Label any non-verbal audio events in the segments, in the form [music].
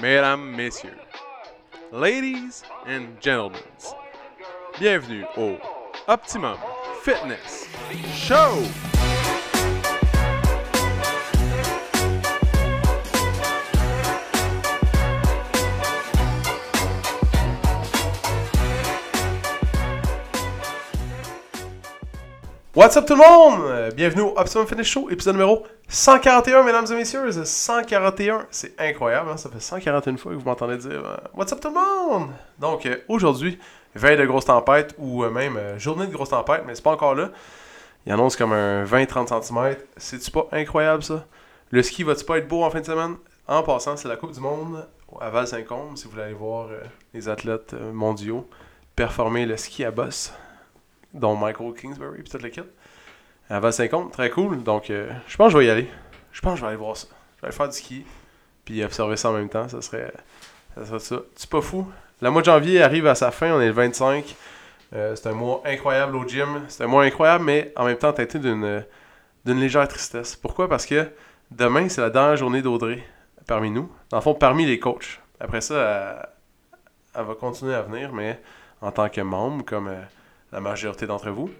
mesdames, messieurs, ladies and gentlemen, bienvenue au Optimum Fitness Show! What's up tout le monde? Bienvenue au Optimum Fitness Show, épisode numéro 141, mesdames et messieurs. 141, c'est incroyable, hein? ça fait 141 fois que vous m'entendez dire euh, What's up tout le monde? Donc euh, aujourd'hui, veille de grosse tempête ou euh, même journée de grosse tempête, mais c'est pas encore là. Il annonce comme un 20-30 cm. C'est-tu pas incroyable ça? Le ski va-tu pas être beau en fin de semaine? En passant, c'est la Coupe du Monde à Val-Saint-Côme, si vous voulez aller voir les athlètes mondiaux performer le ski à bosse dont Michael Kingsbury et toute l'équipe. À Val-Saint-Côme, très cool. Donc, euh, je pense que je vais y aller. Je pense que je vais aller voir ça. Je vais aller faire du ski, puis observer ça en même temps. Ça serait ça. Serait ça. C'est pas fou. Le mois de janvier arrive à sa fin, on est le 25. Euh, c'est un mois incroyable au gym. C'est un mois incroyable, mais en même temps teinté d'une d'une légère tristesse. Pourquoi? Parce que demain, c'est la dernière journée d'Audrey parmi nous. Dans le fond, parmi les coachs. Après ça, elle, elle va continuer à venir, mais en tant que membre, comme euh, la majorité d'entre vous.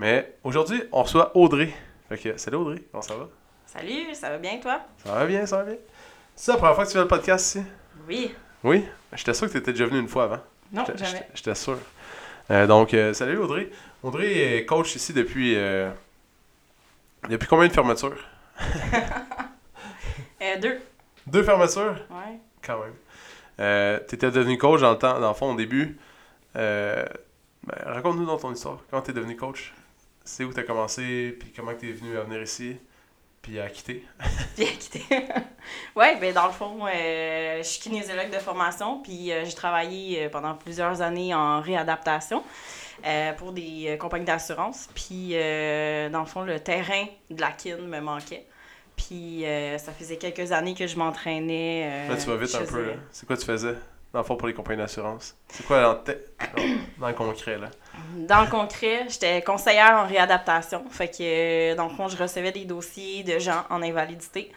Mais aujourd'hui, on reçoit Audrey. Fait que, salut Audrey, comment ça va? Salut, ça va bien toi? Ça va bien, ça va bien. C'est la première fois que tu fais le podcast ici? Oui. Oui? J'étais sûr que tu étais déjà venu une fois avant. Non, jamais. j'étais- sûr. Euh, donc, euh, salut Audrey. Audrey est coach ici depuis. euh, depuis combien de fermetures? [laughs] Euh, deux. Deux fermetures? Ouais. Quand même. Tu étais devenu coach dans le temps, dans le fond, au début. Ben, Raconte-nous dans ton histoire. Comment tu es devenu coach? C'est où tu as commencé, puis comment tu es venu à venir ici, puis à quitter? [laughs] Bien quitté. [laughs] ouais, ben dans le fond, euh, je suis kinésiologue de formation, puis euh, j'ai travaillé euh, pendant plusieurs années en réadaptation euh, pour des compagnies d'assurance. Puis dans le fond, le terrain de la kin me manquait. Puis ça faisait quelques années que je m'entraînais. Là, tu vas vite un peu. là. C'est quoi tu faisais, dans le fond, pour les compagnies d'assurance C'est quoi dans, le te- dans- [coughs] dans le concret, là? Dans le concret, j'étais conseillère en réadaptation. Fait que, euh, dans le fond, je recevais des dossiers de gens en invalidité.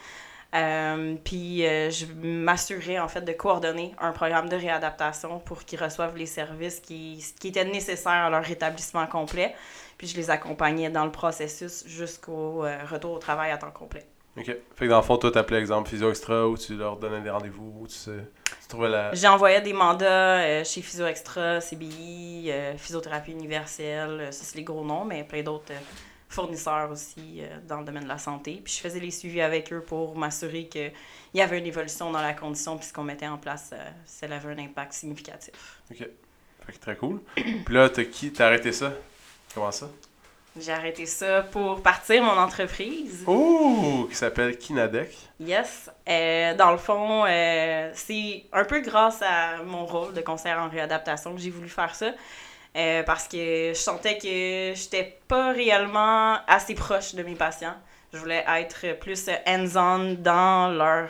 Euh, puis euh, je m'assurais en fait de coordonner un programme de réadaptation pour qu'ils reçoivent les services qui, qui étaient nécessaires à leur rétablissement complet. Puis je les accompagnais dans le processus jusqu'au euh, retour au travail à temps complet. Ok. Fait que dans le fond, toi, t'appelais exemple Physio Extra, où tu leur donnais des rendez-vous, où tu, sais, la. J'ai envoyé des mandats euh, chez Physio Extra, CBI, euh, Physiothérapie Universelle, euh, ça c'est les gros noms, mais plein d'autres euh, fournisseurs aussi dans le domaine de la santé. Puis je faisais les suivis avec eux pour m'assurer qu'il y avait une évolution dans la condition, puis ce qu'on mettait en place, ça avait un impact significatif. Ok. Fait que très cool. Puis là, t'as qui T'as arrêté ça? Comment ça? J'ai arrêté ça pour partir mon entreprise. Ouh Qui s'appelle Kinadec. Yes. Euh, dans le fond, euh, c'est un peu grâce à mon rôle de conseillère en réadaptation que j'ai voulu faire ça. Euh, parce que je sentais que j'étais pas réellement assez proche de mes patients. Je voulais être plus hands-on dans leur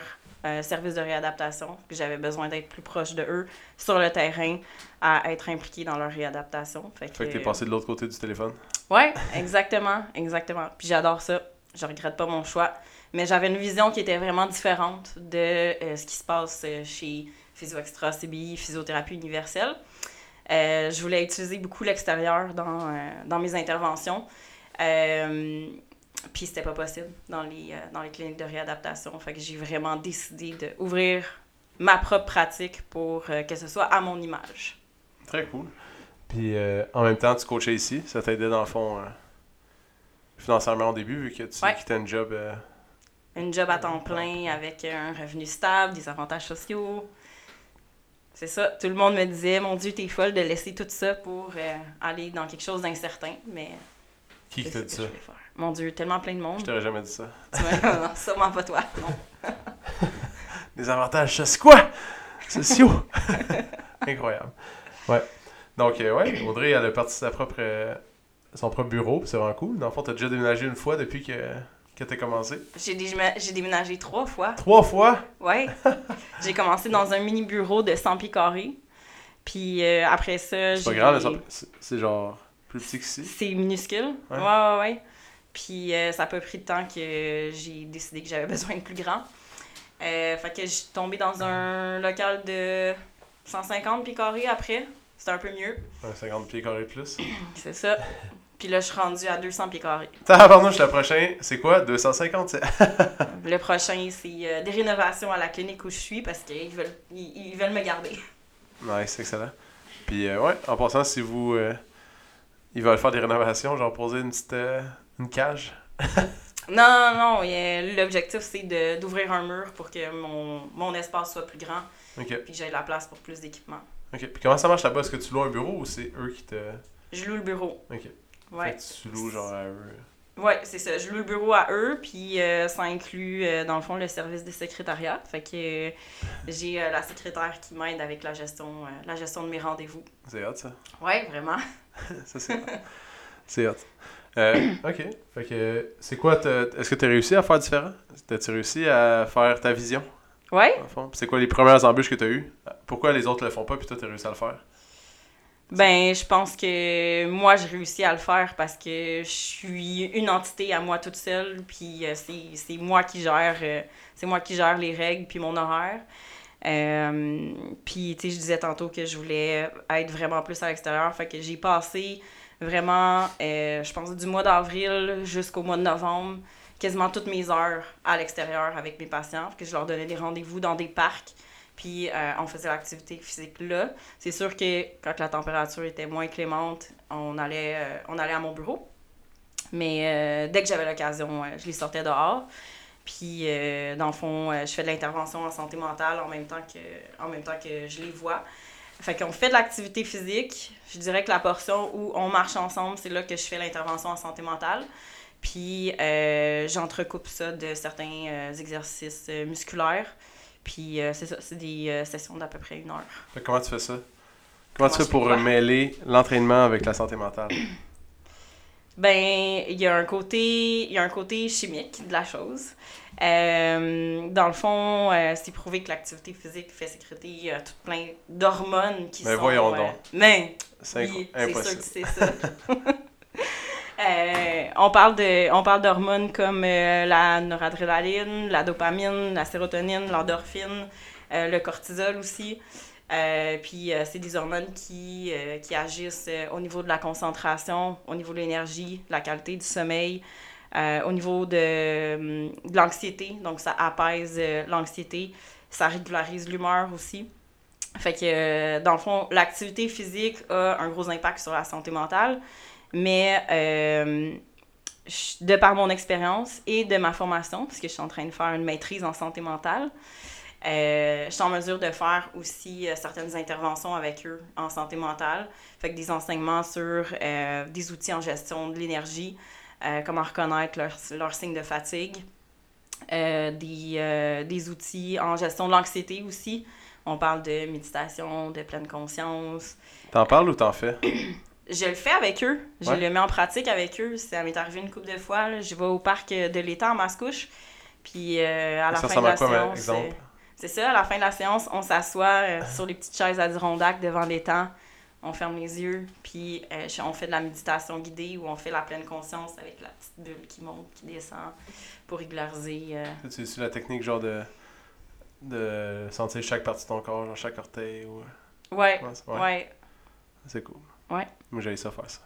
service de réadaptation. J'avais besoin d'être plus proche de eux sur le terrain, à être impliqué dans leur réadaptation. Fait que, Fait que t'es passé de l'autre côté du téléphone? Ouais, exactement, exactement. Puis j'adore ça. Je regrette pas mon choix. Mais j'avais une vision qui était vraiment différente de euh, ce qui se passe euh, chez Physio Extra, CBI, Physiothérapie Universelle. Euh, je voulais utiliser beaucoup l'extérieur dans, dans mes interventions. Euh, puis c'était pas possible dans les, dans les cliniques de réadaptation. Fait que j'ai vraiment décidé d'ouvrir ma propre pratique pour que ce soit à mon image. Très cool. Puis euh, en même temps, tu coachais ici. Ça t'aidait dans le fond euh, financièrement au début, vu que tu Ouais. quittais un job. euh, Une job à temps plein avec un revenu stable, des avantages sociaux. C'est ça. Tout le monde me disait, mon Dieu, t'es folle de laisser tout ça pour euh, aller dans quelque chose d'incertain. Mais Qui t'a dit ça? Mon Dieu, tellement plein de monde. Je t'aurais jamais dit ça. Tu vois, non, sûrement pas toi. Non. [laughs] Des avantages sociaux. Quoi Sociaux [laughs] Incroyable. Ouais. Donc, euh, ouais, Audrey, elle a parti sa propre, euh, son propre bureau. C'est vraiment cool. Dans le fond, t'as déjà déménagé une fois depuis que, que t'as commencé? J'ai j'ai déménagé trois fois. Trois fois? Ouais. [laughs] J'ai commencé dans un mini bureau de 100 pieds carrés. Puis euh, après ça, C'est pas j'ai- grave, c'est- genre plus petit qu'ici. C'est minuscule. Ouais. Ouais, ouais, ouais. Puis euh, ça a pas pris de temps que j'ai décidé que j'avais [laughs] besoin de plus grand. Fait que je suis tombée dans un local de 150 pieds carrés après. C'était un peu mieux. Un 50 pieds carrés plus. [clears throat] C'est ça. Puis là, je suis rendue à 200 pieds carrés. Tabarnouche, le prochain, c'est quoi? 250 c'est- [laughs] Le prochain, c'est euh, des rénovations à la clinique où je suis parce qu'ils veulent, ils, ils veulent me garder. Nice, excellent. Puis, euh, ouais, en passant, si vous. euh, ils veulent faire des rénovations, genre poser une petite. une cage. [laughs] Non, non, a- l'objectif, c'est d'ouvrir un mur pour que mon, mon espace soit plus grand Ok, puis que j'aie la place pour plus d'équipement. Ok. Puis, comment ça marche là-bas? Est-ce que tu loues un bureau ou c'est eux qui te. Je loue le bureau. Ok. Ouais. Fait que tu loues genre à eux. Ouais, c'est ça. Je loue le bureau à eux, puis euh, ça inclut, euh, dans le fond, le service de secrétariat. Fait que euh, j'ai la secrétaire qui m'aide avec la gestion, la gestion de mes rendez-vous. C'est hot ça. Ouais, vraiment. [laughs] [laughs] ça, c'est hot. C'est hot. Ok. Fait que, c'est quoi Est-ce que tu as réussi à faire différent? T'as-tu réussi à faire ta vision? Ouais. C'est quoi les premières embûches que tu as eues? Pourquoi les autres le font pas puis toi t'as réussi à le faire? Ben, je pense que moi, j'ai réussi à le faire parce que je suis une entité à moi toute seule, puis euh, c'est c'est moi qui gère, euh, c'est moi qui gère les règles puis mon horaire. Euh, puis, tu sais, je disais tantôt que je voulais être vraiment plus à l'extérieur, fait que j'ai passé vraiment, euh, je pense, du mois d'avril jusqu'au mois de novembre, quasiment toutes mes heures à l'extérieur avec mes patients, que je leur donnais des rendez-vous dans des parcs, puis euh, on faisait l'activité physique là. C'est sûr que quand la température était moins clémente, on allait, euh, on allait à mon bureau. Mais euh, dès que j'avais l'occasion, je les sortais dehors. Puis, dans le fond, je fais de l'intervention en santé mentale en même temps que, en même temps que je les vois. Fait qu'on fait de l'activité physique. Je dirais que la portion où on marche ensemble, c'est là que je fais l'intervention en santé mentale. Puis, euh, j'entrecoupe ça de certains euh, exercices euh, musculaires. Puis, c'est ça, c'est des sessions d'à peu près une heure. Fait comment tu fais ça? Comment, Comment tu fais pour mêler l'entraînement avec la santé mentale? [clears throat] Ben, il y a un côté, il y a un côté chimique de la chose. Euh, dans le fond, euh, c'est prouvé que l'activité physique fait sécréter euh, tout plein d'hormones qui Mais sont... voyons euh, donc. mais, C'est inc- c'est sûr que c'est ça. [laughs] Euh, on parle de on parle d'hormones comme euh, la noradrénaline, la dopamine, la sérotonine, l'endorphine, euh, le cortisol aussi. Puis c'est des hormones qui, qui agissent au niveau de la concentration, au niveau de l'énergie, de la qualité du sommeil, au niveau de, hum, de l'anxiété. Donc ça apaise l'anxiété, ça régularise l'humeur aussi. Fait que dans le fond, l'activité physique a un gros impact sur la santé mentale, mais euh, je- de par mon expérience et de ma formation, puisque je suis en train de faire une maîtrise en santé mentale, euh, je suis en mesure de faire aussi euh, certaines interventions avec eux en santé mentale. Fait que des enseignements sur euh, des outils en gestion de l'énergie, comment reconnaître leurs signes de fatigue, des, des outils en gestion de l'anxiété aussi. On parle de méditation, de pleine conscience. T'en parles ou t'en fais? [clears throat] Je le fais avec eux. Je Ouais. le mets en pratique avec eux. Ça m'est arrivé une couple de fois. là. Je vais au parc euh, de l'étang à Mascouche. Puis euh, à la Ça fin de la à quoi, séance. euh, c'est ça, à la fin de la séance, on s'assoit euh, [laughs] sur les petites chaises Adirondack devant l'étang. On ferme les yeux, puis euh, on fait de la méditation guidée où on fait la pleine conscience avec la petite bulle qui monte, qui descend pour régulariser. utilises la technique genre de de sentir chaque partie de ton corps, genre chaque orteil ou c'est- ouais. ouais. C'est cool. Ouais. Moi j'ai ça faire ça.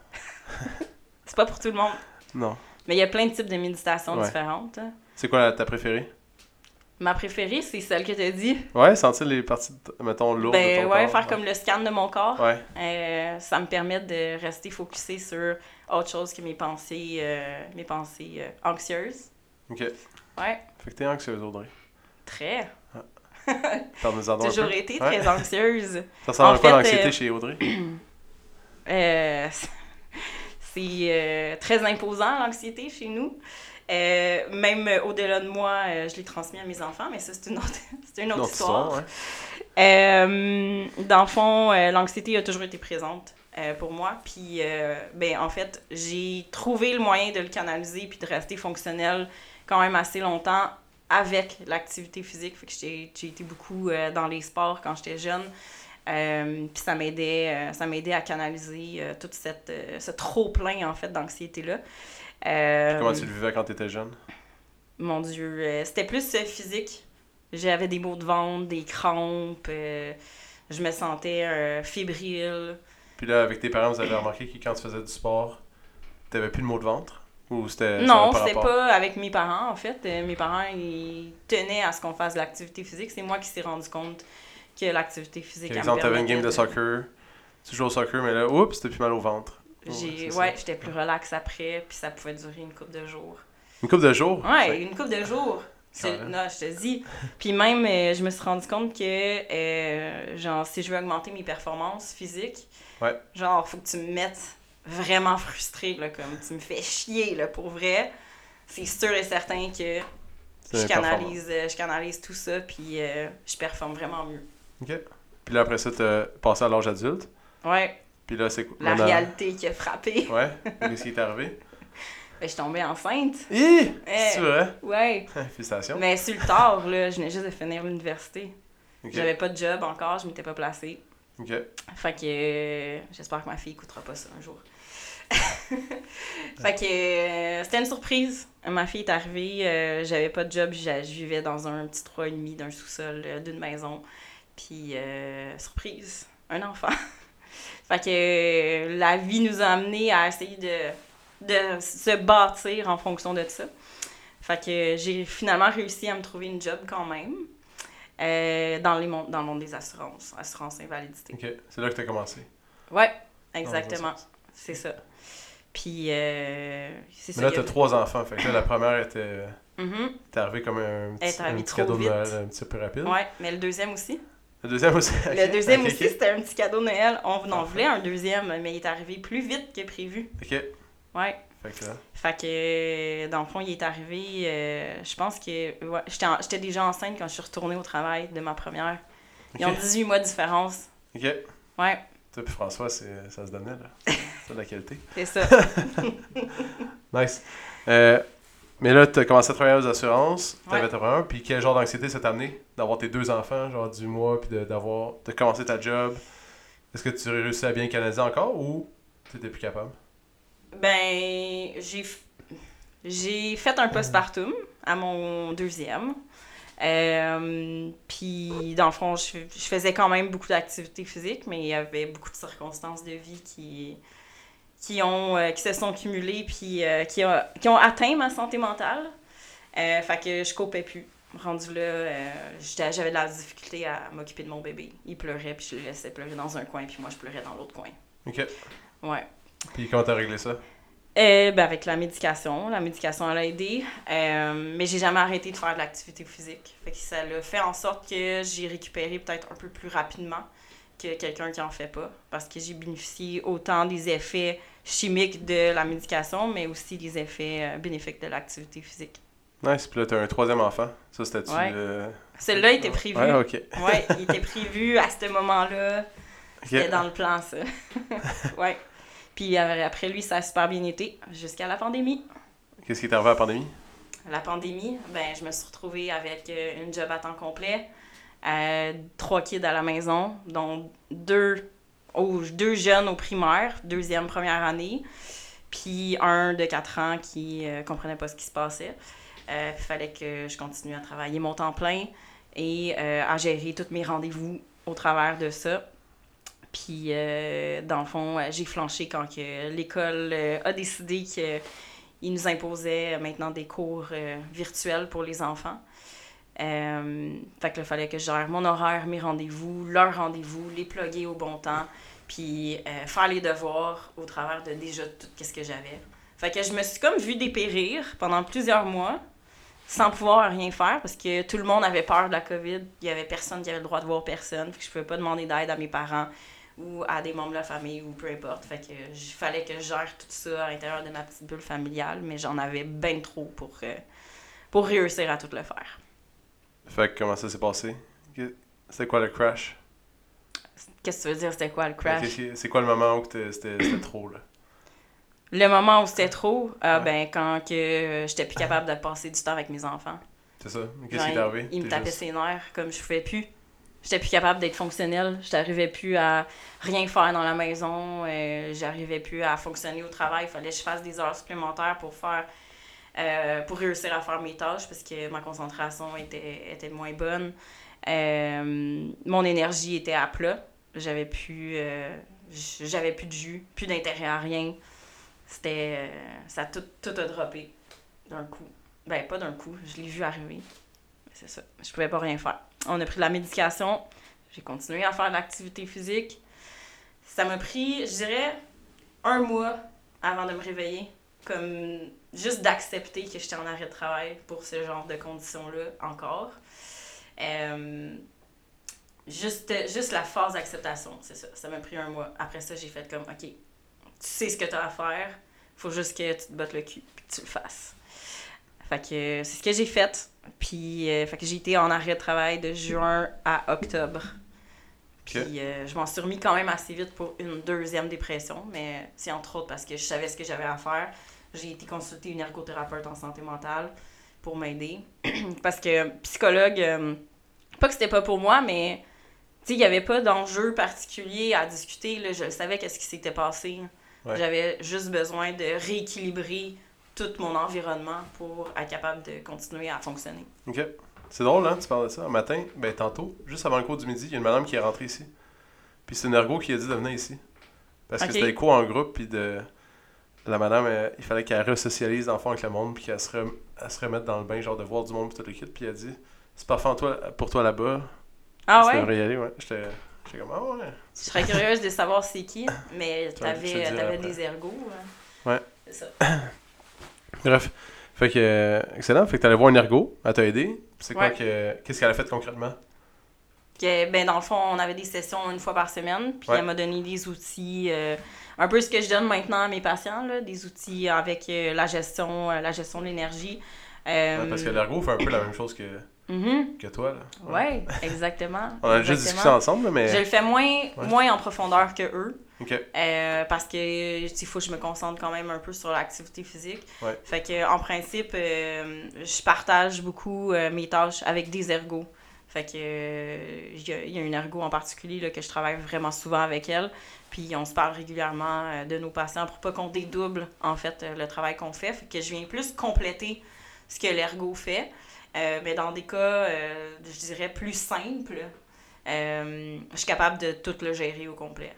[laughs] C'est pas pour tout le monde. Non. Mais il y a plein de types de méditations Ouais. différentes. hein. C'est quoi ta préférée? Ma préférée, c'est celle que tu as dit. Ouais, sentir les parties de- mettons lourdes de Ben ton ouais, corps. faire comme le scan de mon corps. Ouais. Euh, ça me permet de rester focusé sur autre chose que mes pensées, euh, mes pensées euh, anxieuses. OK. Ouais, Fait que t'es anxieuse Audrey. très. [laughs] Un Toujours été très anxieuse. Ça ressemble à quoi l'anxiété chez Audrey? [clears throat] Euh, [laughs] c'est euh, très imposant, l'anxiété, chez nous. Euh, même au-delà de moi, je l'ai transmis à mes enfants, mais ça, c'est une autre, [laughs] une histoire. dans le fond, l'anxiété a toujours été présente pour moi. Puis, euh, ben, en fait, j'ai trouvé le moyen de le canaliser puis de rester fonctionnel quand même assez longtemps avec l'activité physique. Fait que j'ai j'ai été beaucoup euh, dans les sports quand j'étais jeune. Euh, puis ça m'aidait euh, ça m'aidait à canaliser euh, toute cette ce trop plein en fait d'anxiété là Comment tu le vivais quand t'étais jeune? Mon dieu c'était plus physique J'avais des maux de ventre, des crampes, je me sentais fébrile. Puis là, avec tes parents, vous avez remarqué que quand tu faisais du sport, t'avais plus de maux de ventre? Ou c'était. Non, c'était rapport? pas avec mes parents, en fait. Mes parents, ils tenaient à ce qu'on fasse de l'activité physique. C'est moi qui s'est rendu compte que l'activité physique. Par exemple, t'avais une game de permettait soccer, tu joues au soccer, mais là, oups, t'as plus mal au ventre. J'ai, ouais, j'étais plus relax après, puis ça pouvait durer une couple de jours. Une couple de jours? Ouais, une couple de jours. Non, je te dis. Puis même, euh, je me suis rendu compte que, euh, genre, si je veux augmenter mes performances physiques, Ouais. genre, faut que tu me mettes vraiment frustré, là, comme tu me fais chier, là, pour vrai. C'est sûr et certain que je canalise, euh, je canalise tout ça, puis euh, je performe vraiment mieux. OK. Puis là, après ça, t'as passé à l'âge adulte. Ouais, Puis là, c'est quoi? la maintenant- réalité qui a frappé. [laughs] Ouais. Qu'est-ce qui est arrivé? Ben, je suis tombée enceinte. Hi! C'est vrai? Ouais. [laughs] Félicitations. Mais sur le tard, là, je venais juste de finir l'université. OK. J'avais pas de job encore, je m'étais pas placée. OK. Fait que euh, j'espère que ma fille écoutera pas ça un jour. [laughs] fait que euh, c'était une surprise. Ma fille est arrivée, euh, j'avais pas de job, je vivais dans un petit 3,5 d'un sous-sol d'une maison. Puis euh, surprise, un enfant. [laughs] fait que euh, la vie nous a amenés à essayer de, de se bâtir en fonction de ça. Fait que j'ai finalement réussi à me trouver une job quand même. euh, dans, les mon- dans le monde des assurances, assurance invalidité. OK. C'est là que t'as commencé. Ouais, exactement. C'est ça. Puis, euh, c'est Mais ça. là, il y t'as a- trois enfants. Fait que là, la première était. Mhm. T'es arrivé comme un petit, un petit cadeau de. Noël un petit peu rapide. Ouais, mais le deuxième aussi. Le deuxième aussi. Le deuxième aussi, c'était un petit cadeau de Noël. On en voulait un deuxième, mais il est arrivé plus vite que prévu. Ok. Ouais. Fait que là? Fait que, euh, dans le fond, il est arrivé, euh, je pense que, ouais, j'étais déjà enceinte quand je suis retournée au travail de ma première. Ils ont Ok. 18 mois de différence. Ok. Ouais, Toi puis François, ça se donnait, là. [laughs] C'est de la qualité. c'est ça. [laughs] Nice. Euh, mais là, t'as commencé à travailler aux assurances. T'avais Ouais. ta première. Puis quel genre d'anxiété ça t'a amené d'avoir tes deux enfants, genre du mois, puis de, d'avoir, de commencer ta job? Est-ce que tu réussis à bien canaliser encore ou t'étais plus capable? Ben, j'ai j'ai fait un postpartum à mon deuxième. Euh, puis, dans le fond, je, je faisais quand même beaucoup d'activités physiques, mais il y avait beaucoup de circonstances de vie qui, qui, ont, euh, qui se sont cumulées puis euh, qui, a- qui ont atteint ma santé mentale. Euh, fait que je copais plus. Rendu là, j'avais de la difficulté à m'occuper de mon bébé. Il pleurait, puis je le laissais pleurer dans un coin, puis moi, je pleurais dans l'autre coin. Ok. Ouais. Puis comment t'as réglé ça? Ben avec la médication. La médication, elle a aidé. Mais j'ai jamais arrêté de faire de l'activité physique. Fait que ça l'a fait en sorte que j'ai récupéré peut-être un peu plus rapidement que quelqu'un qui en fait pas. Parce que j'ai bénéficié autant des effets chimiques de la médication, mais aussi des effets euh, bénéfiques de l'activité physique. Nice. Puis là, t'as un troisième enfant. Ça, c'était-tu. Ouais. euh, Celui-là était prévu. Ouais, Ouais, ok. [laughs] il était prévu à ce moment-là. C'était dans le plan, ça. [laughs] ouais. Puis euh, après lui, ça a super bien été jusqu'à la pandémie. Qu'est-ce qui est arrivé à la pandémie? la pandémie, ben, je me suis retrouvée avec euh, une job à temps complet, euh, trois kids à la maison, dont deux, deux jeunes au primaire, deuxième, première année, puis un de 4 ans qui euh, comprenait pas ce qui se passait. Il fallait que je continue à travailler mon temps plein et euh, à gérer tous mes rendez-vous au travers de ça. Puis, euh, dans le fond, euh, j'ai flanché quand que l'école euh, a décidé que il nous imposait maintenant des cours euh, virtuels pour les enfants. Euh, fait que fallait que je gère mon horaire, mes rendez-vous, leurs rendez-vous, les plugger au bon temps, puis euh, faire les devoirs au travers de déjà tout ce que j'avais. Fait que je me suis comme vue dépérir pendant plusieurs mois sans pouvoir rien faire parce que tout le monde avait peur de la COVID. Il y avait personne qui avait le droit de voir personne. Fait je pouvais pas demander d'aide à mes parents ou à des membres de la famille ou peu importe. Fait que il fallait que je gère tout ça à l'intérieur de ma petite bulle familiale, mais j'en avais bien trop pour, euh, pour réussir à tout le faire. Fait que comment ça s'est passé? C'est quoi le crash? Qu'est-ce que tu veux dire, c'était quoi le crash? C'est quoi le moment où c'était c'était trop, là? Le moment où c'était trop, ah, Ouais. ben quand que euh, j'étais plus capable de passer du temps avec mes enfants. C'est ça? Qu'est-ce qui est arrivé? Il me tapait juste- ses nerfs comme je pouvais plus. J'étais plus capable d'être fonctionnelle. J'arrivais plus à rien faire dans la maison. euh, J'arrivais plus à fonctionner au travail. Il fallait que je fasse des heures supplémentaires pour faire euh, pour réussir à faire mes tâches parce que ma concentration était, était moins bonne. Euh, mon énergie était à plat. J'avais plus, euh, j'avais plus de jus, plus d'intérêt à rien. C'était. ça tout, tout a droppé d'un coup. Ben, pas d'un coup, je l'ai vu arriver. C'est ça. Je pouvais pas rien faire. On a pris de la médication. J'ai continué à faire l'activité physique. Ça m'a pris, je dirais, un mois avant de me réveiller. Comme juste d'accepter que j'étais en arrêt de travail pour ce genre de conditions-là encore. Euh, juste, juste la phase d'acceptation, c'est ça. Ça m'a pris un mois. Après ça, j'ai fait comme, OK, tu sais ce que tu as à faire, faut juste que tu te battes le cul et que tu le fasses. Fait que c'est ce que j'ai fait. Puis, euh, fait que j'ai été en arrêt de travail de juin à octobre. Puis, euh, je m'en suis remis quand même assez vite pour une deuxième dépression, mais c'est entre autres parce que je savais ce que j'avais à faire. J'ai été consulter une ergothérapeute en santé mentale pour m'aider. [clears throat] parce que psychologue, euh, pas que c'était pas pour moi, mais il n'y avait pas d'enjeu particulier à discuter. Là. Je savais qu'est-ce qui s'était passé. J'avais juste besoin de rééquilibrer tout mon environnement pour être capable de continuer à fonctionner. OK. C'est drôle, hein, tu parles de ça. Un matin, ben tantôt, juste avant le cours du midi, il y a une madame qui est rentrée ici. Puis c'est une ergo qui a dit de venir ici. Parce que c'était des cours en groupe, puis de... La madame, il fallait qu'elle resocialise d'enfants avec le monde, puis qu'elle se, se remette dans le bain, genre de voir du monde, puis tout le kit. Puis elle a dit C'est parfait toi, pour toi là-bas. Ah ouais? Tu y aller, ouais. J'étais comme Ah ouais. Je serais curieuse de savoir c'est qui, mais [laughs] t'avais avais des ergos. Hein. Ouais. C'est ça. [coughs] Bref. Fait que, euh, excellent. Fait que t'allais voir un ergo, elle t'a aidé. C'est quoi que. Qu'est-ce qu'elle a fait concrètement? Que, ben, dans le fond, on avait des sessions une fois par semaine, puis elle m'a donné des outils, euh, un peu ce que je donne maintenant à mes patients, là, des outils avec euh, la gestion la gestion de l'énergie. parce que l'ergo fait un peu la même chose que, mm-hmm. que toi. Là. Ouais. exactement. on a déjà discuté ensemble, mais. Je le fais moins, moins en profondeur que eux. Euh, parce que il faut que je me concentre quand même un peu sur l'activité physique. Fait que en principe, euh, je partage beaucoup euh, mes tâches avec des ergots. Fait que il y, a une ergo en particulier là, que je travaille vraiment souvent avec elle. Puis on se parle régulièrement de nos patients pour pas qu'on dédouble en fait le travail qu'on fait. Fait que je viens plus compléter ce que l'ergo fait. mais dans des cas, je dirais, plus simples, je suis capable de tout le gérer au complet.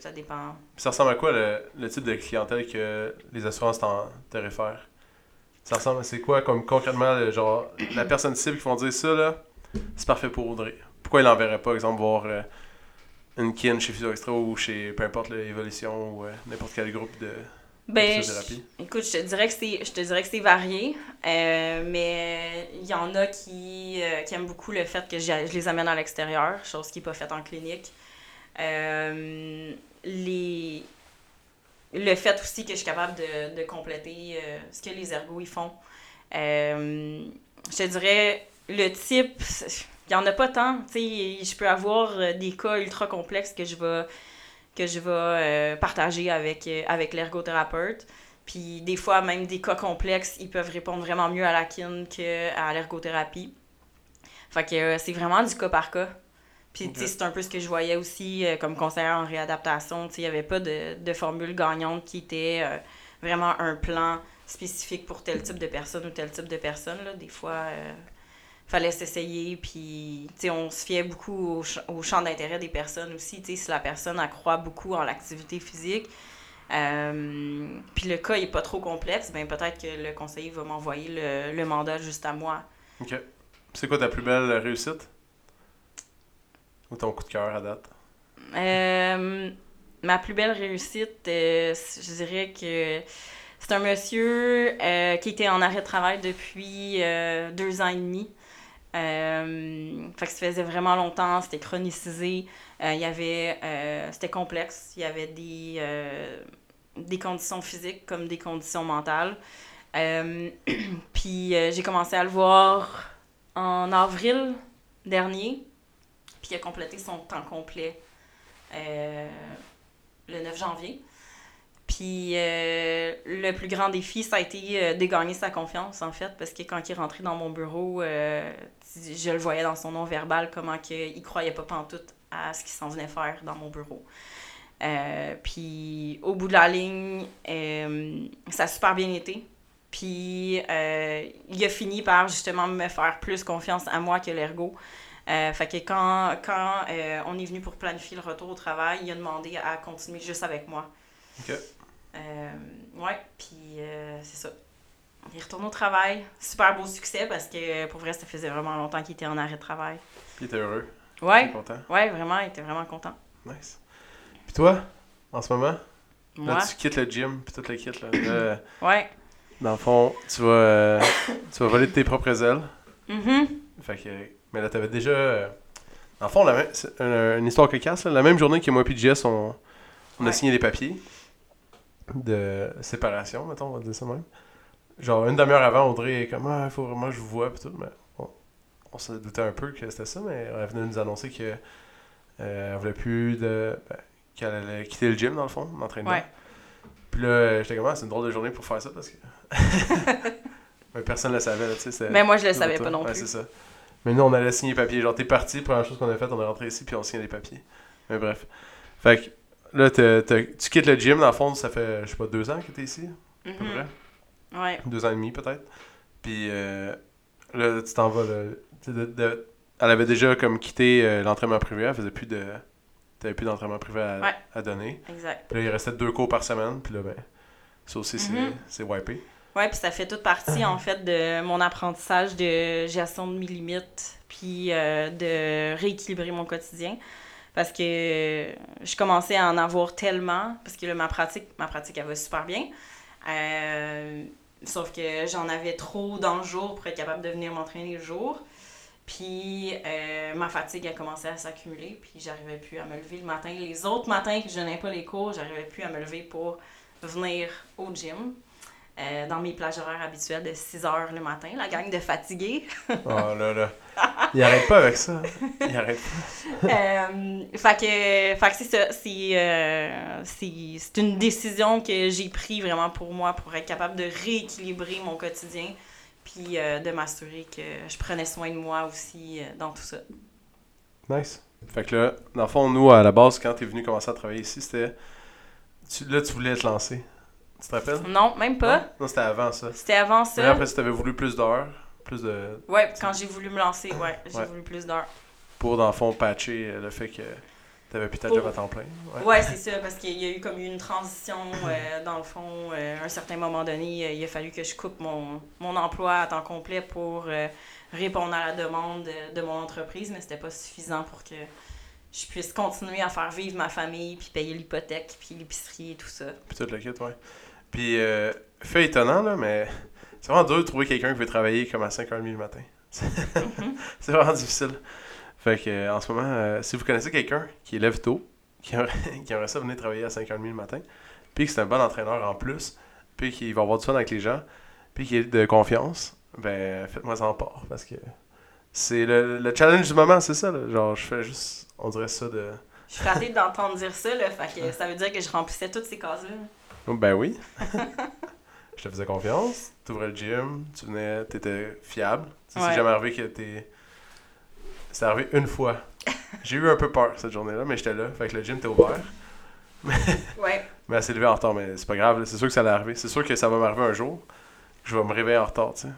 Ça dépend. ça ressemble à quoi le, type de clientèle que les assurances te réfèrent? Ça ressemble à c'est quoi comme concrètement genre la personne cible qui vont dire ça là, c'est parfait pour Audrey. Pourquoi il n'enverrait pas, exemple, voir euh, une kin chez Physio Extra ou chez peu importe l'évolution ou euh, n'importe quel groupe de, ben, écoute, je te dirais que c'est, je te dirais que c'est varié, euh, mais il y en a qui, qui aiment beaucoup le fait que je, je les amène à l'extérieur, chose qui n'est pas faite en clinique. Euh, les... Le fait aussi que je suis capable de, de compléter ce que les ergots ils font. Je te dirais, le type, il n'y en a pas tant. Je peux avoir des cas ultra complexes que je vais, que je vais partager avec, avec l'ergothérapeute. Puis des fois, même des cas complexes, ils peuvent répondre vraiment mieux à la kin qu'à l'ergothérapie. Fait que c'est vraiment du cas par cas. Puis, c'est un peu ce que je voyais aussi euh, comme conseillère en réadaptation. Il n'y avait pas de, de, formule gagnante qui était euh, vraiment un plan spécifique pour tel type de personne ou tel type de personne. Là. Des fois, euh, fallait s'essayer. Puis, on se fiait beaucoup au, champ d'intérêt des personnes aussi. si la personne accroît beaucoup en l'activité physique, puis le cas n'est pas trop complexe, ben peut-être que le conseiller va m'envoyer le, le mandat juste à moi. OK. C'est quoi ta plus belle réussite? Ou ton coup de cœur à date? Euh, ma plus belle réussite, euh, je dirais que c'est un monsieur euh, qui était en arrêt de travail depuis deux ans et demi. Fait que ça faisait vraiment longtemps, c'était chronicisé. il y avait, c'était complexe. Il y avait des, des conditions physiques comme des conditions mentales. [clears throat] puis j'ai commencé à le voir en avril dernier puis il a complété son temps complet euh, le 9 janvier. Puis euh, le plus grand défi, ça a été euh, de gagner sa confiance, en fait, parce que quand il est rentré dans mon bureau, je le voyais dans son nom verbal, comment il croyait pas pantoute à ce qu'il s'en venait faire dans mon bureau. puis au bout de la ligne, ça a super bien été. Puis euh, il a fini par justement me faire plus confiance à moi que l'ergo. Euh, fait que quand, quand euh, on est venu pour planifier le retour au travail, il a demandé à continuer juste avec moi. Euh, ouais, puis euh, c'est ça. Il retourne au travail. Super beau succès parce que pour vrai, ça faisait vraiment longtemps qu'il était en arrêt de travail. Puis il était heureux. Il Ouais, était content. ouais, vraiment, il était vraiment content. Nice. Puis toi, en ce moment, Moi, là, tu quittes le gym, puis tout le kit, là. Là, ouais. dans le fond, tu vas, euh, tu vas voler de tes propres ailes. Mhm. Fait que, mais là, t'avais déjà. euh, dans le fond, la même- c'est une, une histoire cocasse. là. La même journée que moi et Jess, on, on a signé les papiers de séparation, mettons, on va dire ça même. Genre, une demi-heure avant, Audrey est comme Ah, il faut vraiment que je vous vois, pis tout. Mais on, on se doutait un peu que c'était ça, mais elle venait nous annoncer que euh, voulait plus de. ben, qu'elle allait quitter le gym, dans le fond, l'entraînement. Ouais. Puis là, j'étais comme Ah, c'est une drôle de journée pour faire ça parce que. [laughs] mais personne ne le savait, là, tu sais. Mais moi, je le savais toi. pas non Ouais, plus. c'est ça. Mais nous, on allait signer les papiers. Genre, t'es parti, première chose qu'on a faite, on est rentré ici, puis on signe les papiers. Mais bref. Fait que là, t'as- t'as- tu quittes le gym, dans le fond, ça fait, je sais pas, deux ans que t'es ici, à peu Mhm. près. Ouais. Deux ans et demi, peut-être. Puis là, là, tu t'en vas, là. de- de- Elle avait déjà comme quitté euh, l'entraînement privé, elle faisait plus de. T'avais plus d'entraînement privé à, Ouais. à donner. Exact. Puis là, il restait deux cours par semaine, puis là, ben, ça aussi, c'est- Mhm. c'est wipé. Ouais, puis ça fait toute partie, en fait, de mon apprentissage de gestion de mes limites, puis euh, de rééquilibrer mon quotidien. Parce que je commençais à en avoir tellement, parce que ma pratique, ma pratique, elle va super bien. Euh, sauf que j'en avais trop dans le jour pour être capable de venir m'entraîner le jour. Puis euh, ma fatigue a commencé à s'accumuler, puis j'arrivais plus à me lever le matin. Les autres matins que je n'ai pas les cours, j'arrivais plus à me lever pour venir au gym. Euh, dans mes plages horaires habituelles de 6 heures le matin, la gang de fatigués. Oh là là. Il arrête pas avec ça. Il arrête pas. [laughs] Euh, fait que, fait que c'est ça. C'est, euh, c'est, c'est une décision que j'ai prise vraiment pour moi, pour être capable de rééquilibrer mon quotidien, puis de m'assurer que je prenais soin de moi aussi dans tout ça. Nice. Fait que là, dans le fond, nous, à la base, quand t'es venu commencer à travailler ici, c'était. Tu, là, tu voulais te lancer. Tu te rappelles? Non, même pas. Non, Non, c'était avant ça. C'était avant Mais ça. après, si t'avais voulu plus d'heures, plus de. Ouais, quand j'ai voulu me lancer, ouais, j'ai Ouais. voulu plus d'heures. Pour, dans le fond, patcher euh, le fait que t'avais plus ta job à temps plein. Ouais. Ouais, c'est ça, parce qu'il y a eu comme une transition, euh, [laughs] dans le fond, euh, à un certain moment donné, il a fallu que je coupe mon, mon emploi à temps complet pour euh, répondre à la demande de, mon entreprise, mais c'était pas suffisant pour que je puisse continuer à faire vivre ma famille, puis payer l'hypothèque, puis l'épicerie et tout ça. Puis tout le kit, ouais. Puis, euh, fait étonnant, là, mais c'est vraiment dur de trouver quelqu'un qui veut travailler comme à 5h30 le matin. [laughs] c'est vraiment difficile. Fait que, en ce moment, euh, si vous connaissez quelqu'un qui lève tôt, qui aimerait, [laughs] qui aimerait ça venir travailler à 5h30 le matin, puis que c'est un bon entraîneur en plus, puis qu'il va avoir du fun avec les gens, puis qu'il est de confiance, ben, faites-moi ça en part. Parce que c'est le, le challenge du moment, c'est ça. Là. Genre, je fais juste, on dirait ça de. Je suis d'entendre dire ça, là, fait que ça veut dire que je remplissais toutes ces cases-là. Oh, Ben oui. [laughs] je te faisais confiance. Tu ouvrais le gym, tu venais, t'étais fiable. Tu sais, Ouais. C'est jamais arrivé que t'es. C'est arrivé une fois. J'ai eu un peu peur cette journée-là, mais j'étais là. Fait que le gym était ouvert. [laughs] Ouais, Mais elle s'est levée en retard, mais c'est pas grave. C'est sûr que ça allait arriver. C'est sûr que ça va m'arriver un jour. Je vais me réveiller en retard, tu sais.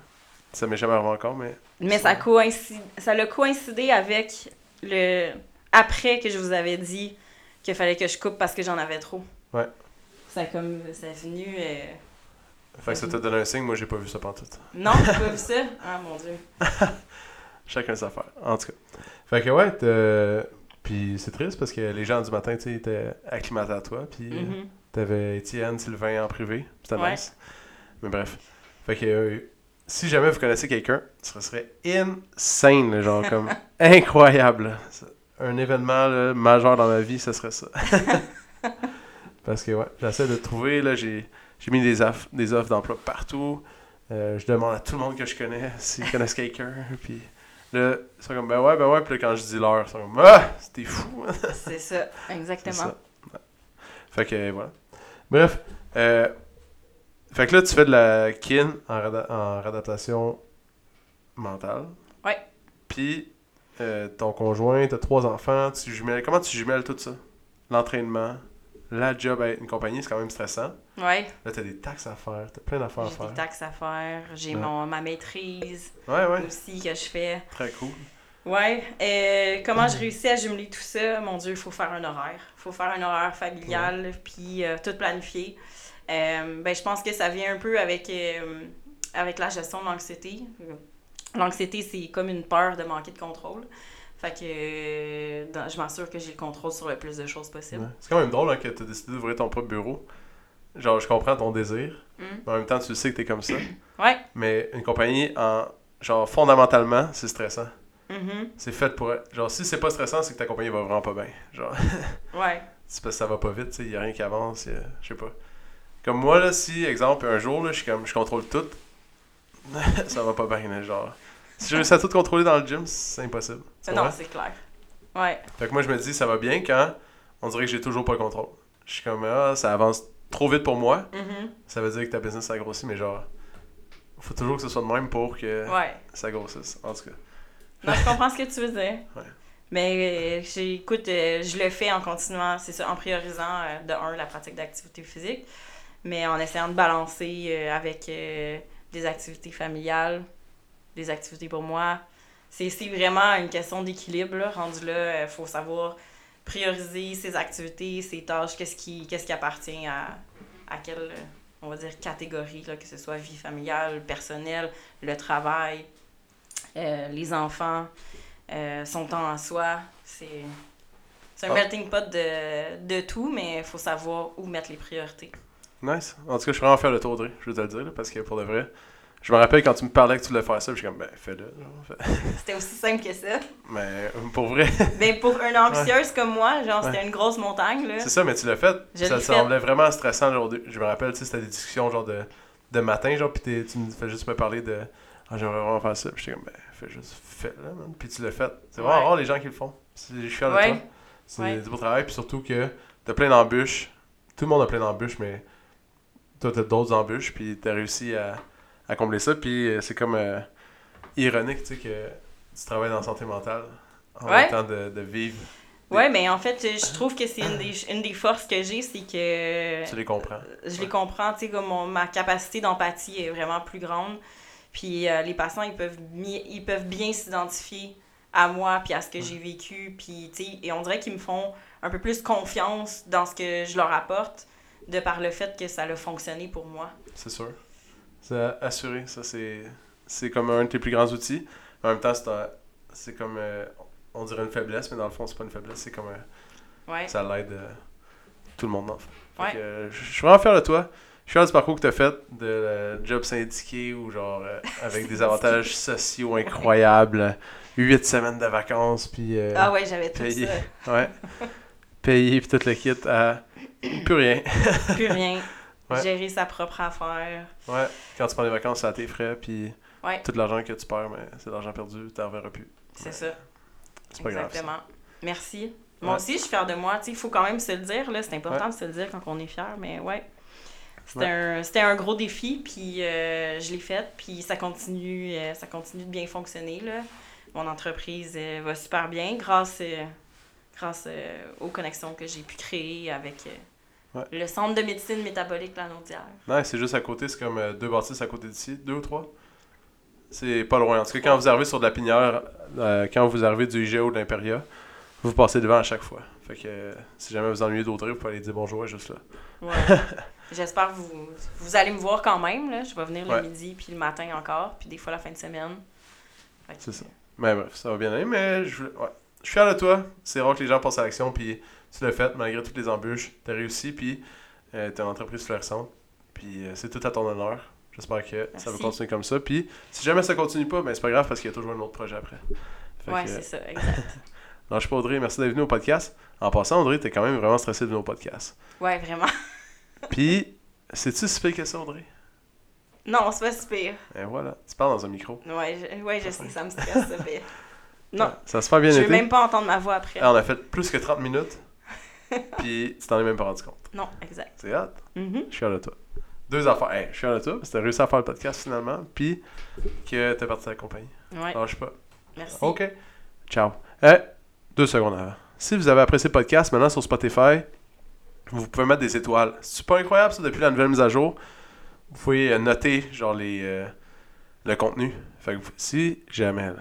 Ça m'est jamais arrivé encore, mais. Mais ça coïncide, ça l'a coïncidé avec le après que je vous avais dit qu'il fallait que je coupe parce que j'en avais trop. Ouais. Ça a comme ça est venu euh, Fait que ça t'a donné un signe, moi j'ai pas vu ça pantoute. Non, t'as pas vu ça? Ah mon dieu. [laughs] Chacun sa affaire. En tout cas. Fait que ouais, puis c'est triste parce que les gens du matin, tu sais, étaient acclimatés à toi. Puis Mhm. T'avais Étienne, Sylvain en privé. C'était Ouais. nice. Mais bref. Fait que euh, si jamais vous connaissez quelqu'un, ce serait insane, là, genre comme [laughs] incroyable. Un événement là, majeur dans ma vie, ce serait ça. [laughs] Parce que ouais, j'essaie de trouver, là, j'ai, j'ai mis des offres, des offres d'emploi partout. Euh, je demande à tout le monde que je connais [laughs] s'ils connaissent quelqu'un. Puis là, ils sont comme ben ouais, ben ouais. Puis là, quand je dis l'heure, ils sont comme ah, c'était fou. C'est ça, C'est exactement. ça. Ouais. Fait que voilà. Bref. euh, fait que là, tu fais de la kin en, rada- en réadaptation mentale. Ouais. Puis euh, ton conjoint, t'as trois enfants, tu jumelles. Comment tu jumelles tout ça? L'entraînement, la job à une compagnie, c'est quand même stressant. Ouais, Là, t'as des taxes à faire, t'as plein d'affaires à j'ai faire. des taxes à faire, j'ai Ouais. mon ma maîtrise Ouais, ouais, aussi que je fais. très cool. Ouais, euh, comment je réussis à jumeler tout ça? Mon Dieu, il faut faire un horaire. Il faut faire un horaire familial, puis euh, tout planifier. Euh, ben, je pense que ça vient un peu avec, euh, avec la gestion de l'anxiété. L'anxiété, c'est comme une peur de manquer de contrôle. Fait que euh, dans- je m'assure que j'ai le contrôle sur le plus de choses possible. Ouais. C'est quand même drôle hein, que t'as décidé d'ouvrir ton propre bureau. Genre, je comprends ton désir, Mm. mais en même temps, tu sais que t'es comme ça. [coughs] Ouais. Mais une compagnie, en genre, fondamentalement, c'est stressant. Mhm. C'est fait pour. Genre, si c'est pas stressant, c'est que ta compagnie va vraiment pas bien. [laughs] Genre, Ouais. c'est parce que ça va pas vite, tu sais, y a rien qui avance, a- je sais pas. Comme moi, là, si, exemple, un jour, là, je suis comme, je contrôle tout, [laughs] ça va pas bien, genre. Si je réussis à tout contrôler dans le gym, c'est impossible. Non, c'est clair. Ouais. Fait que moi, je me dis, ça va bien quand on dirait que j'ai toujours pas le contrôle. Je suis comme, ah, ça avance trop vite pour moi. Mhm. Ça veut dire que ta business, ça grossit, mais genre, faut toujours que ce soit de même pour que Ouais. ça grossisse. En tout cas. Non, je comprends ce que tu veux dire. [laughs] Ouais. Mais euh, écoute, euh, je le fais en continuant, c'est ça, en priorisant euh, de un la pratique d'activité physique, mais en essayant de balancer avec des activités familiales, des activités pour moi. C'est vraiment une question d'équilibre. Rendu là, il faut savoir prioriser ses activités, ses tâches, qu'est-ce qui, qu'est-ce qui appartient à, à quelle, euh, on va dire, catégorie, là, que ce soit vie familiale, personnelle, le travail, euh, les enfants, euh, son temps en soi. C'est c'est un Ah. melting pot de, de tout, mais il faut savoir où mettre les priorités. Nice. En tout cas, je suis vraiment fier de toi, Audrey. Je veux te le dire, là, parce que pour de vrai, je me rappelle quand tu me parlais que tu voulais faire ça, je suis comme, ben, fais-le. [laughs] C'était aussi simple que ça. Mais euh, pour vrai, Mais [laughs] pour une anxieuse comme moi, genre, c'était une grosse montagne, là. c'est ça, mais tu l'as fait. Je ça semblait vraiment stressant. Genre, de- je me rappelle, tu sais, c'était des discussions genre de, de matin, genre, puis tu me fais juste me parler de, ah, j'aimerais vraiment faire ça. Puis j'étais comme, ben, fais juste, fais-le, man. Puis tu l'as fait. C'est vraiment Ouais. rare les gens qui le font. C'est- Je suis fier de toi. C'est du beau travail, puis surtout que t'as plein d'embûches. Tout le monde a plein d'embûches, mais toi, t'as d'autres embûches, puis t'as réussi à, à combler ça. Puis euh, c'est comme euh, ironique, tu sais, que tu travailles dans la santé mentale en Ouais. même temps de, de vivre. Ouais, mais en fait, je trouve que c'est une des, [clears throat] une des forces que j'ai, c'est que Tu les comprends. je les comprends, tu sais, comme mon- ma capacité d'empathie est vraiment plus grande. Puis euh, les patients, ils peuvent, ils peuvent bien s'identifier à moi, puis à ce que j'ai vécu, puis, tu sais, et on dirait qu'ils me font un peu plus confiance dans ce que je leur apporte, de par le fait que ça a fonctionné pour moi. C'est sûr. C'est assuré. Ça, c'est, c'est comme un de tes plus grands outils. En même temps, c'est, comme, euh, on dirait une faiblesse, mais dans le fond, c'est pas une faiblesse. C'est comme, Ouais. ça l'aide euh, tout le monde. Fait Ouais. que, euh, je suis vraiment fier de toi. Je suis fier du parcours que tu as fait, de euh, job syndiqué ou genre euh, avec des [laughs] avantages sociaux incroyables. 8 semaines de vacances, puis euh, Ah ouais, j'avais tout payé. ça. ouais. Payé, puis tout le kit à plus rien. Plus rien. [laughs] Ouais. Gérer sa propre affaire. Ouais, quand tu prends des vacances, c'est à tes frais, puis Ouais. tout l'argent que tu perds, mais c'est de l'argent perdu, tu n'en reverras plus. C'est ça. C'est pas grave. ça. Exactement. Merci. Moi Ouais. aussi, je suis fière de moi. Il faut quand même se le dire. là. C'est important de se le dire quand on est fier. Mais ouais. C'était Ouais. un, gros défi. Puis euh, je l'ai fait. Puis ça continue, euh, ça continue de bien fonctionner. Là. Mon entreprise euh, va super bien grâce, grâce aux connexions que j'ai pu créer avec Ouais. le Centre de médecine métabolique Lanaudière. Non, c'est juste à côté, c'est comme euh, deux bâtisses à côté d'ici, deux ou trois. C'est pas loin. En tout cas, quand vous arrivez sur de la pinière, euh, quand vous arrivez du IGA ou de l'Imperia, vous passez devant à chaque fois. Fait que euh, si jamais vous ennuyez d'Audrey, vous pouvez aller dire bonjour, juste là. Ouais. [laughs] J'espère que vous, vous allez me voir quand même. Là. Je vais venir Ouais. le midi puis le matin encore. Puis des fois la fin de semaine. C'est ça. Mais bref, ça va bien aller, mais je, ouais. je suis fier de toi. C'est rare que les gens passent à l'action, puis tu l'as fait malgré toutes les embûches. T'as réussi, puis euh, t'as une entreprise florissante. Puis euh, c'est tout à ton honneur. J'espère que ça va continuer comme ça. Puis si jamais ça continue pas, ben c'est pas grave parce qu'il y a toujours un autre projet après. Fait Ouais, que, c'est ça, exact. [laughs] Non, je suis pas Audrey, merci d'être venu au podcast. En passant, Audrey, t'es quand même vraiment stressé de venir au podcast. Ouais, vraiment. [laughs] Puis, sais-tu si pire que ça, Audrey? Non, c'est pas si pire. Et voilà, tu parles dans un micro. Ouais, je, ouais, je sais, ça me stresse, ça fait. [laughs] Non, Ça a super bien je été. même pas entendre ma voix après. Ah, on a fait plus que 30 minutes. [laughs] Puis, tu t'en es même pas rendu compte. Non, exact. C'est hâte. Mhm. Je suis fier de toi. Deux affaires. Hey, je suis fier de toi parce que t'as réussi à faire le podcast finalement. Puis, que t'es parti de la compagnie. Ouais, Lâche pas. merci. OK. Ciao. Eh, deux secondes avant. Si vous avez apprécié le podcast, maintenant sur Spotify, vous pouvez mettre des étoiles. C'est pas incroyable ça depuis la nouvelle mise à jour. Vous pouvez euh, noter genre les euh, le contenu. Fait que si jamais là,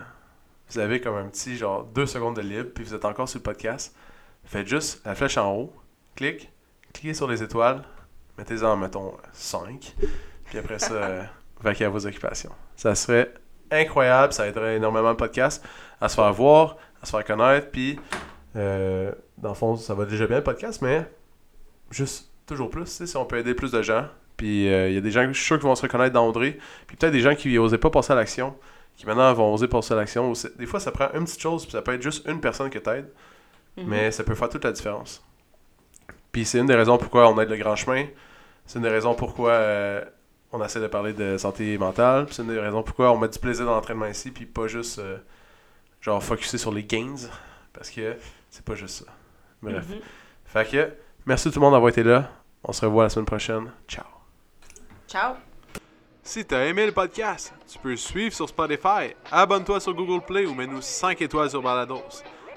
vous avez comme un petit genre deux secondes de libre puis vous êtes encore sur le podcast, faites juste la flèche en haut, clique, cliquez sur les étoiles, mettez-en mettons 5 puis après ça [laughs] vaquez à vos occupations. Ça serait incroyable, ça aiderait énormément le podcast à se faire voir, à se faire connaître puis euh, dans le fond, ça va déjà bien le podcast, mais juste toujours plus, tu sais, si on peut aider plus de gens. Puis euh, il y a des gens, je suis sûr, qui vont se reconnaître dans Audrey. Puis peut-être des gens qui n'osaient pas passer à l'action, qui maintenant vont oser passer à l'action. Des fois, ça prend une petite chose, puis ça peut être juste une personne que t'aides, Mhm. mais ça peut faire toute la différence. Puis c'est une des raisons pourquoi on aide le grand chemin. C'est une des raisons pourquoi euh, on essaie de parler de santé mentale. Puis c'est une des raisons pourquoi on met du plaisir dans l'entraînement ici, puis pas juste euh, genre focuser sur les gains. Parce que c'est pas juste ça. Bref. Mhm. Fait que, merci tout le monde d'avoir été là. On se revoit la semaine prochaine. Ciao. Ciao! Si t'as aimé le podcast, tu peux le suivre sur Spotify, abonne-toi sur Google Play ou mets-nous 5 étoiles sur Balados.